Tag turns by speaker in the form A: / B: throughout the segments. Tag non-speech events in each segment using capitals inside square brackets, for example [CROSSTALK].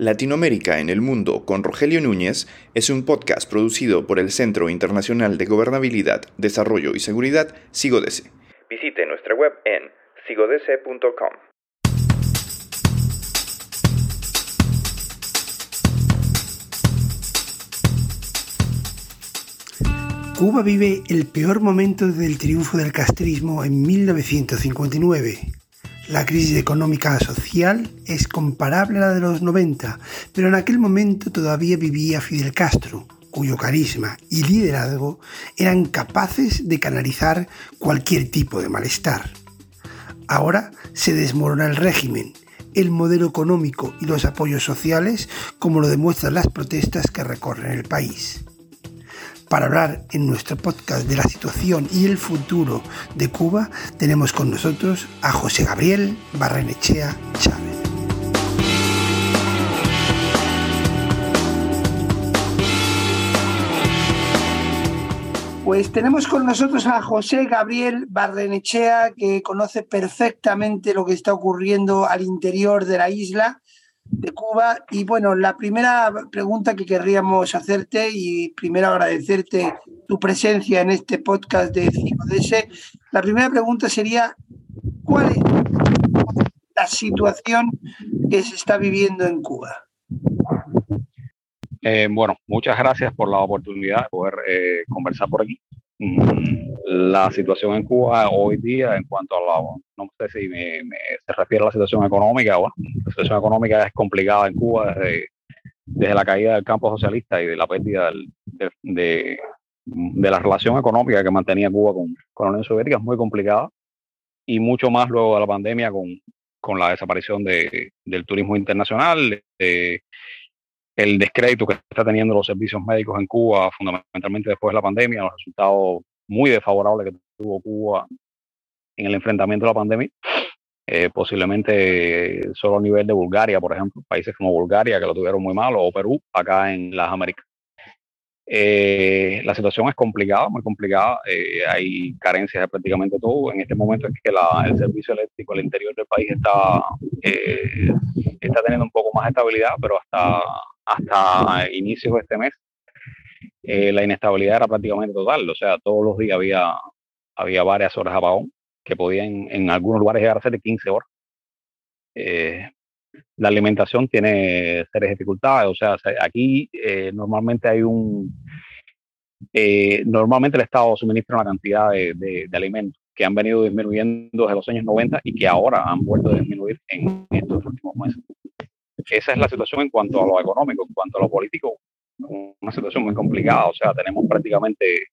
A: Latinoamérica en el Mundo con Rogelio Núñez es un podcast producido por el Centro Internacional de Gobernabilidad, Desarrollo y Seguridad, SIGODESE. Visite nuestra web en sigodese.com.
B: Cuba vive el peor momento del triunfo del castrismo en 1959 la crisis económica social es comparable a la de los 90, pero en aquel momento todavía vivía Fidel Castro, cuyo carisma y liderazgo eran capaces de canalizar cualquier tipo de malestar. Ahora se desmorona el régimen, el modelo económico y los apoyos sociales, como lo demuestran las protestas que recorren el país para hablar en nuestro podcast de la situación y el futuro de Cuba, tenemos con nosotros a José Gabriel Barrenechea Chávez. Pues tenemos con nosotros a José Gabriel Barrenechea, que conoce perfectamente lo que está ocurriendo al interior de la isla de Cuba. Y bueno, la primera pregunta que querríamos hacerte y primero agradecerte tu presencia en este podcast de CICODS, la primera pregunta sería, ¿cuál es la situación que se está viviendo en Cuba?
C: Eh, bueno, muchas gracias por la oportunidad de poder eh, conversar por aquí. Mm, la situación en Cuba hoy día en cuanto a la, no sé si me, se refiere a la situación económica, la situación económica es complicada en Cuba desde, desde la caída del campo socialista y de la pérdida de, de, la relación económica que mantenía Cuba con, con, la Unión Soviética, es muy complicada. Y mucho más luego de la pandemia con, con la desaparición de, del turismo internacional, el descrédito que está teniendo los servicios médicos en Cuba, fundamentalmente después de la pandemia, los resultados muy desfavorables que tuvo Cuba en el enfrentamiento a la pandemia, eh, posiblemente solo a nivel de Bulgaria, por ejemplo, países como Bulgaria que lo tuvieron muy mal, o Perú, acá en las Américas. Eh, la situación es complicada, muy complicada. Eh, hay carencias de prácticamente todo. En este momento es que el servicio eléctrico al interior del país está, está teniendo un poco más de estabilidad, pero hasta hasta inicios de este mes, eh, la inestabilidad era prácticamente total. O sea, todos los días había, había varias horas de apagón que podían en algunos lugares llegar a ser de 15 horas. Eh, la alimentación tiene serias dificultades. O sea, aquí eh, normalmente hay un... normalmente el Estado suministra una cantidad de, de, alimentos que han venido disminuyendo desde los años 90 y que ahora han vuelto a disminuir en estos últimos meses. Esa es la situación en cuanto a lo económico, en cuanto a lo político, una situación muy complicada. O sea, tenemos prácticamente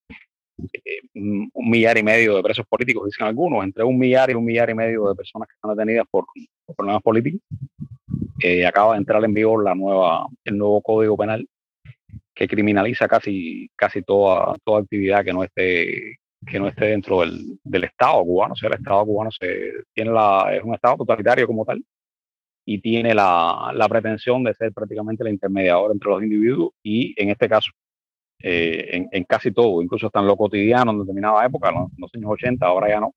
C: eh, un millar y medio de presos políticos, dicen algunos, entre un millar y un millar y medio de personas que están detenidas por, problemas políticos. Eh, acaba de entrar en vigor la nueva, el nuevo Código Penal que criminaliza casi, casi toda, toda actividad que no esté que no esté dentro del, del Estado cubano. O sea, el Estado cubano se, tiene la, es un Estado totalitario como tal y tiene la, la, pretensión de ser prácticamente el intermediador entre los individuos y en este caso, eh, en, en, casi todo, incluso hasta en lo cotidiano en determinada época, en los años 80, ahora ya no,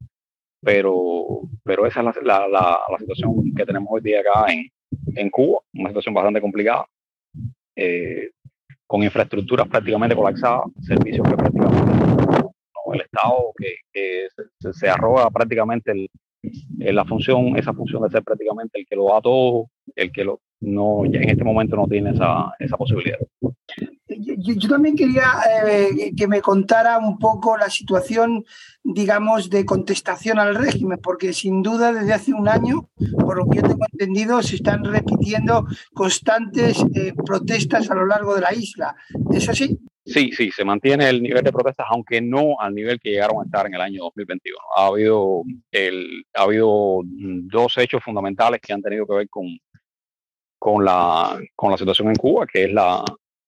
C: pero, pero esa es la, la, la situación que tenemos hoy día acá en, en Cuba, una situación bastante complicada, eh, con infraestructuras prácticamente colapsadas, servicios que prácticamente no, el Estado que, que se, se, arroga prácticamente el, eh, la función, esa función de ser prácticamente el que lo da todo, el que lo, no, en este momento no tiene esa, esa posibilidad.
B: Yo, también quería eh, que me contara un poco la situación, digamos, de contestación al régimen, porque sin duda desde hace un año, por lo que yo tengo entendido, se están repitiendo constantes eh, protestas a lo largo de la isla. ¿Es así?
C: Sí, sí, se mantiene el nivel de protestas, aunque no al nivel que llegaron a estar en el año 2021. Ha habido, el, ha habido dos hechos fundamentales que han tenido que ver con, con, la, con la situación en Cuba, que es la,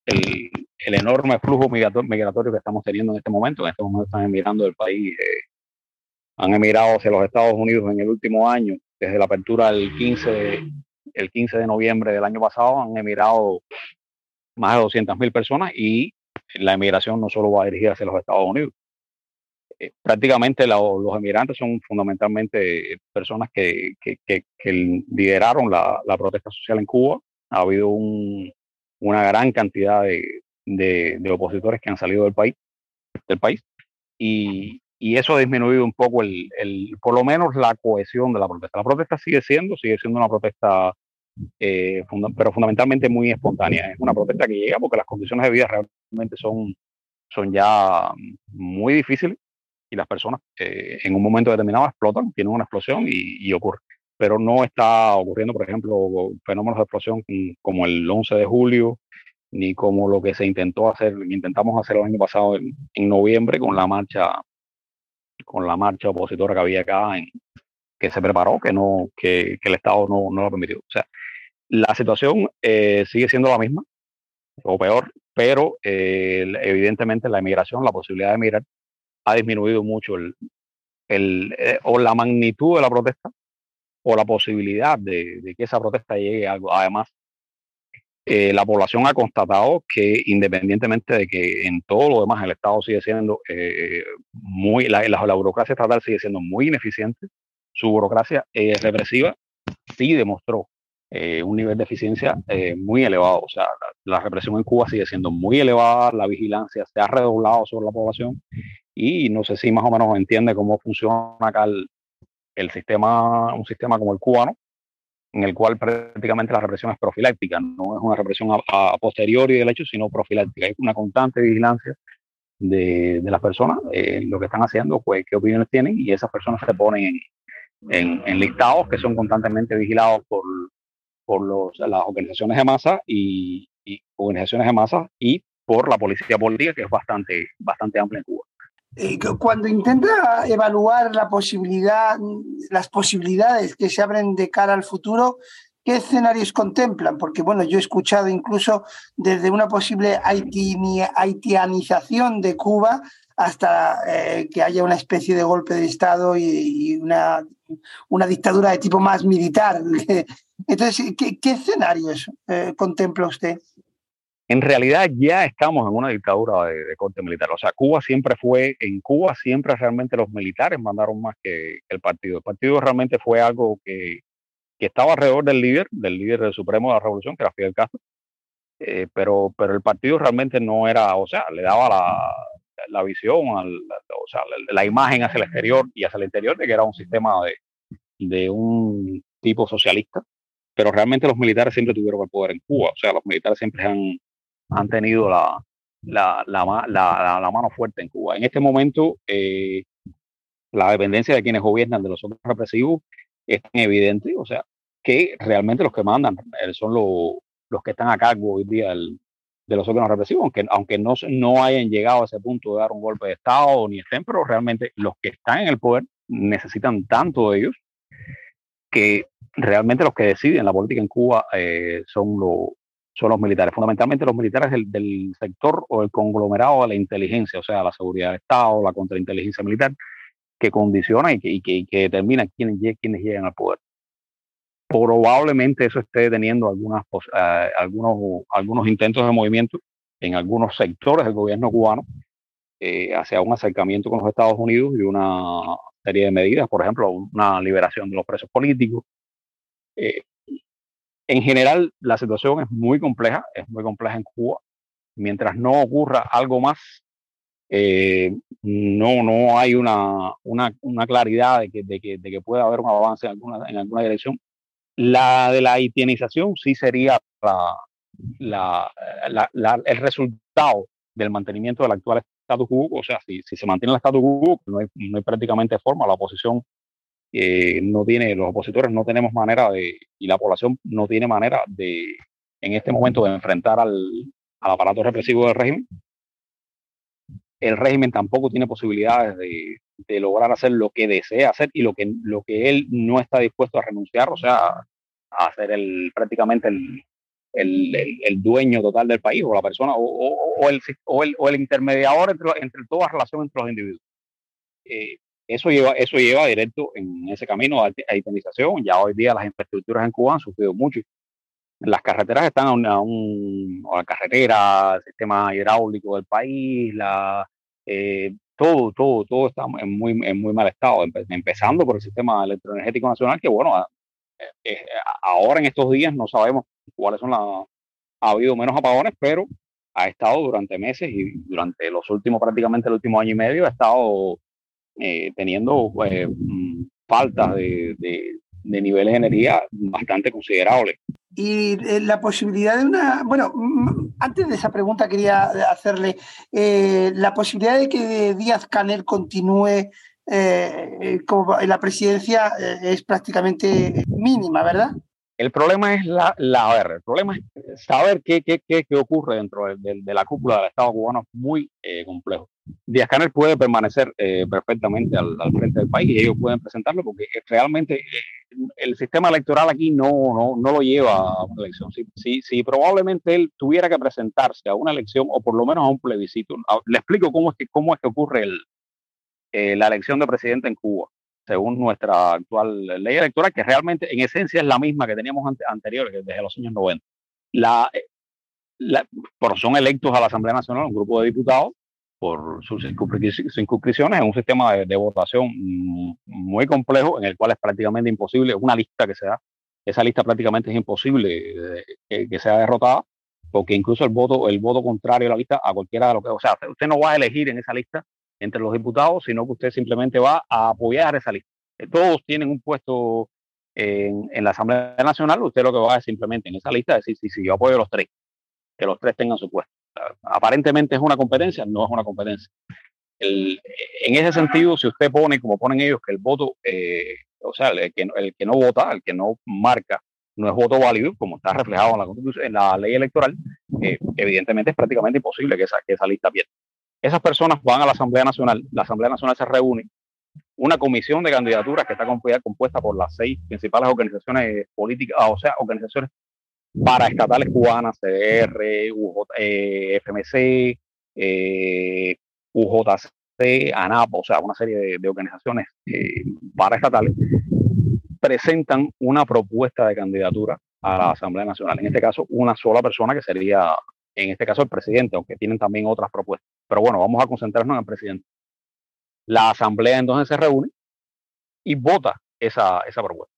C: el, el enorme flujo migratorio que estamos teniendo en este momento. En este momento están emigrando del país, eh, han emigrado hacia los Estados Unidos en el último año, desde la apertura del 15, el 15 de noviembre del año pasado, han emigrado más de 200.000 personas y la emigración no solo va dirigida hacia los Estados Unidos. Eh, prácticamente los emigrantes son fundamentalmente personas que, que, lideraron la, la, protesta social en Cuba Ha habido una gran cantidad de, opositores que han salido del país, del país y, eso ha disminuido un poco el, por lo menos la cohesión de la protesta. La protesta sigue siendo, sigue siendo una protesta, eh, pero fundamentalmente muy espontánea. Es una protesta que llega porque las condiciones de vida realmente son, son ya muy difíciles y las personas eh, en un momento determinado explotan, tienen una explosión y, ocurre. Pero no está ocurriendo, por ejemplo, fenómenos de explosión como el 11 de julio, ni como lo que se intentó hacer, intentamos hacer el año pasado en, noviembre con la marcha, con la marcha opositora que había acá, en, que se preparó, que no, que, el Estado no, no, lo permitió. O sea, la situación eh, sigue siendo la misma, o peor, pero eh, evidentemente la emigración, la posibilidad de emigrar, ha disminuido mucho el, el, eh, o la magnitud de la protesta o la posibilidad de, que esa protesta llegue a algo. Además, eh, la población ha constatado que independientemente de que en todo lo demás el Estado sigue siendo eh, muy, la, la, burocracia estatal sigue siendo muy ineficiente, su burocracia represiva sí demostró un nivel de eficiencia muy elevado. O sea, la, represión en Cuba sigue siendo muy elevada, la vigilancia se ha redoblado sobre la población y no sé si más o menos entiende cómo funciona acá el, sistema, un sistema como el cubano, en el cual prácticamente la represión es profiláctica, no es una represión a, posteriori del hecho, sino profiláctica. Hay una constante vigilancia de, las personas, eh, lo que están haciendo, pues qué opiniones tienen, y esas personas se ponen en, listados que son constantemente vigilados por, por los, las organizaciones de masa y, y, organizaciones de masa y por la policía política, que es bastante, bastante amplia en Cuba.
B: Eh, cuando intenta evaluar la posibilidad, las posibilidades que se abren de cara al futuro, ¿qué escenarios contemplan? Porque bueno, yo he escuchado incluso desde una posible haitianización de Cuba hasta eh, que haya una especie de golpe de Estado y, una, una, dictadura de tipo más militar. [LAUGHS] Entonces, ¿qué, escenarios eh, contempla usted?
C: en realidad ya estamos en una dictadura de, corte militar. O sea, Cuba siempre fue, en Cuba siempre realmente los militares mandaron más que, el partido. El partido realmente fue algo que, estaba alrededor del líder, del líder supremo de la revolución, que era Fidel Castro. Eh, pero, pero el partido realmente no era, o sea, le daba la, visión, o sea, la, imagen hacia el exterior y hacia el interior de que era un sistema de, de un tipo socialista pero realmente los militares siempre tuvieron el poder en Cuba, o sea, los militares siempre han, han tenido la, la, la, mano fuerte en Cuba. En este momento, eh, la dependencia de quienes gobiernan de los otros represivos es evidente, o sea, que realmente los que mandan eh, son los, los que están a cargo hoy día de los órganos represivos, aunque, aunque no, no hayan llegado a ese punto de dar un golpe de Estado ni estén, pero realmente los que están en el poder necesitan tanto de ellos que realmente los que deciden la política en Cuba eh, son los, son los militares, fundamentalmente los militares del, sector o el conglomerado de la inteligencia, o sea, la seguridad del Estado, la contrainteligencia militar, que condiciona y que, que, determina quiénes, quiénes llegan al poder. Probablemente eso esté teniendo algunas, eh, algunos, algunos intentos de movimiento en algunos sectores del gobierno cubano eh, hacia un acercamiento con los Estados Unidos y una serie de medidas, por ejemplo, una liberación de los presos políticos, eh, en general, la situación es muy compleja, es muy compleja en Cuba. Mientras no ocurra algo más, eh, no, no hay una, una, claridad de que, de, que, de que, pueda haber un avance en alguna, en alguna dirección. La de la haitianización sí sería la, la, el resultado del mantenimiento del actual status quo. O sea, si, si se mantiene el status quo, no hay, no hay prácticamente forma. La oposición eh, no tiene, los opositores no tenemos manera de, y la población no tiene manera de, en este momento, de enfrentar al, aparato represivo del régimen. El régimen tampoco tiene posibilidades de, lograr hacer lo que desea hacer y lo que, lo que él no está dispuesto a renunciar, o sea, a ser el, prácticamente el, el, dueño total del país o la persona o, el, o el, intermediador entre, entre toda relación entre los individuos. Eh, eso lleva, eso lleva directo en ese camino a itemización. Ya hoy día las infraestructuras en Cuba han sufrido mucho. Las carreteras están a, un, a la carretera, el sistema hidráulico del país, la, eh, todo, todo, todo está en muy, en muy mal estado, empezando por el sistema electroenergético nacional, que bueno, eh, eh, ahora en estos días no sabemos cuáles son las... Ha habido menos apagones, pero ha estado durante meses y durante los últimos, prácticamente el último año y medio, ha estado eh, teniendo pues, mm, faltas de, de, niveles de energía bastante considerables.
B: Y eh, la posibilidad de una, bueno, mm, antes de esa pregunta quería hacerle, eh, la posibilidad de que Díaz Canel continúe como en la presidencia es prácticamente mínima, ¿verdad?
C: El problema es la, la ver, el problema es saber qué, qué, qué, qué ocurre dentro de, de, la cúpula del Estado cubano, es muy eh, complejo. Díaz Canel puede permanecer eh, perfectamente al, al, frente del país y ellos pueden presentarlo porque realmente eh, el sistema electoral aquí no, no, no, lo lleva a una elección. Si, si, si, probablemente él tuviera que presentarse a una elección o por lo menos a un plebiscito, le explico cómo es que, cómo es que ocurre el, eh, la elección de presidente en Cuba según nuestra actual ley electoral, que realmente en esencia es la misma que teníamos ante, anterior, desde los años 90. La, la, pero son electos a la Asamblea Nacional un grupo de diputados por sus circunscripciones en un sistema de, de, votación muy complejo en el cual es prácticamente imposible, una lista que sea, esa lista prácticamente es imposible que, que sea derrotada, porque incluso el voto, el voto contrario a la lista a cualquiera de los que, o sea, usted no va a elegir en esa lista entre los diputados, sino que usted simplemente va a apoyar esa lista. Eh, todos tienen un puesto en, en la Asamblea Nacional, usted lo que va a es simplemente en esa lista decir, sí, yo apoyo a los tres, que los tres tengan su puesto. Aparentemente es una competencia, no es una competencia. En ese sentido, si usted pone, como ponen ellos, que el voto, eh, o sea, el que, no vota, el que no marca, no es voto válido, como está reflejado en la, en la ley electoral, eh, evidentemente es prácticamente imposible que esa, que esa lista pierda. Esas personas van a la Asamblea Nacional, la Asamblea Nacional se reúne, una comisión de candidaturas que está compuesta por las seis principales organizaciones políticas, o sea, organizaciones paraestatales cubanas, CDR, UJ, eh, FMC, eh, UJC, ANAP, o sea, una serie de, de organizaciones eh, paraestatales, presentan una propuesta de candidatura a la Asamblea Nacional. En este caso, una sola persona que sería en este caso el presidente, aunque tienen también otras propuestas. Pero bueno, vamos a concentrarnos en el presidente. La asamblea entonces se reúne y vota esa, esa propuesta.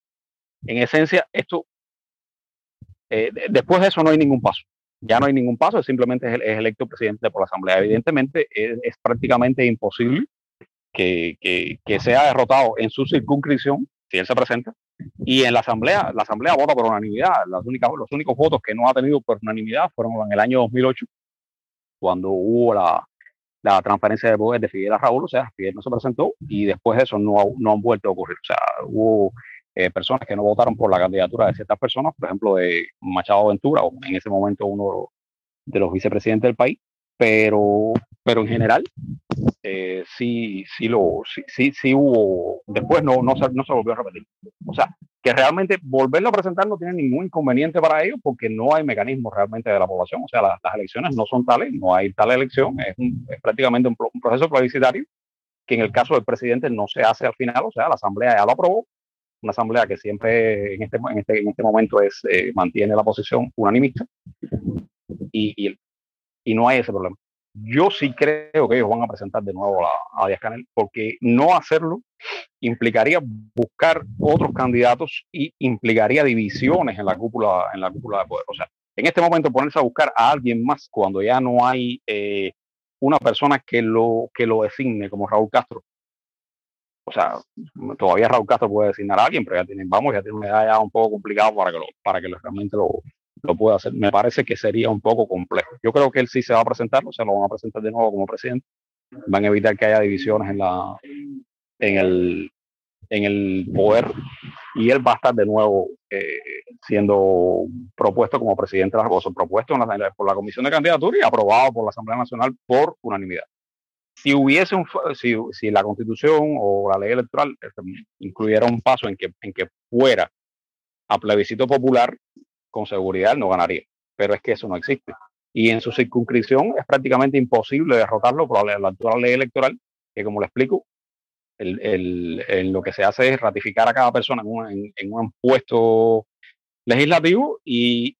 C: En esencia, esto, eh, después de eso no hay ningún paso. Ya no hay ningún paso, simplemente es, es electo presidente por la asamblea. Evidentemente es, es prácticamente imposible que, que, que sea derrotado en su circunscripción si él se presenta y en la asamblea, la asamblea vota por unanimidad. Las únicas, los únicos votos que no ha tenido por unanimidad fueron en el año 2008, cuando hubo la, la transferencia de poder de Fidel a Raúl, o sea, Fidel no se presentó y después de eso no, no han vuelto a ocurrir. O sea, hubo eh, personas que no votaron por la candidatura de ciertas personas, por ejemplo, de Machado Ventura, o en ese momento uno de los vicepresidentes del país, pero, pero en general eh, sí, sí, lo, sí, sí, sí, hubo, después no, no, se, no se volvió a repetir. O sea, que realmente volverlo a presentar no tiene ningún inconveniente para ellos porque no hay mecanismos realmente de la población. O sea, la, las elecciones no son tales, no hay tal elección, es, un, es prácticamente un, un, proceso plebiscitario que en el caso del presidente no se hace al final, o sea, la asamblea ya lo aprobó, una asamblea que siempre en este, en este, en este momento es, eh, mantiene la posición unanimista y, y, y no hay ese problema. Yo sí creo que ellos van a presentar de nuevo a, Díaz Canel, porque no hacerlo implicaría buscar otros candidatos y implicaría divisiones en la cúpula, en la cúpula de poder. O sea, en este momento ponerse a buscar a alguien más cuando ya no hay eh, una persona que lo, que lo designe como Raúl Castro. O sea, todavía Raúl Castro puede designar a alguien, pero ya tienen, vamos, ya tiene una edad ya un poco complicada para que, lo, para que realmente lo, lo puede hacer. Me parece que sería un poco complejo. Yo creo que él sí se va a presentar, o sea, lo van a presentar de nuevo como presidente. Van a evitar que haya divisiones en, la, en, el, en el poder y él va a estar de nuevo eh, siendo propuesto como presidente de las cosas, propuesto la, por la Comisión de Candidatura y aprobado por la Asamblea Nacional por unanimidad. Si hubiese un, si, si la Constitución o la ley electoral este, incluyera un paso en que, en que fuera a plebiscito popular, con seguridad no ganaría. Pero es que eso no existe. Y en su circunscripción es prácticamente imposible derrotarlo por la, actual ley electoral, que como le explico, el, el, lo que se hace es ratificar a cada persona en un, en, puesto legislativo y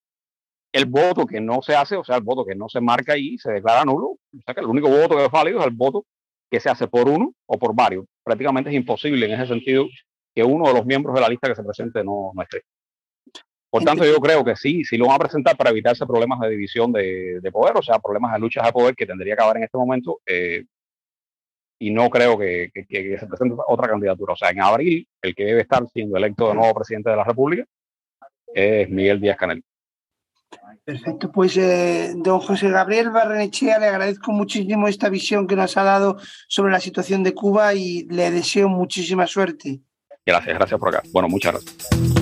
C: el voto que no se hace, o sea, el voto que no se marca ahí, se declara nulo. O sea, que el único voto que es válido es el voto que se hace por uno o por varios. Prácticamente es imposible en ese sentido que uno de los miembros de la lista que se presente no, no esté. Por tanto, yo creo que sí, sí lo van a presentar para evitarse problemas de división de, poder, o sea, problemas de luchas de poder que tendría que haber en este momento. Eh, y no creo que, se presente otra candidatura. O sea, en abril, el que debe estar siendo electo de nuevo presidente de la República es Miguel Díaz Canel.
B: Perfecto, pues eh, don José Gabriel Barrenechea, le agradezco muchísimo esta visión que nos ha dado sobre la situación de Cuba y le deseo muchísima suerte.
C: Gracias, gracias por acá. Bueno, muchas gracias.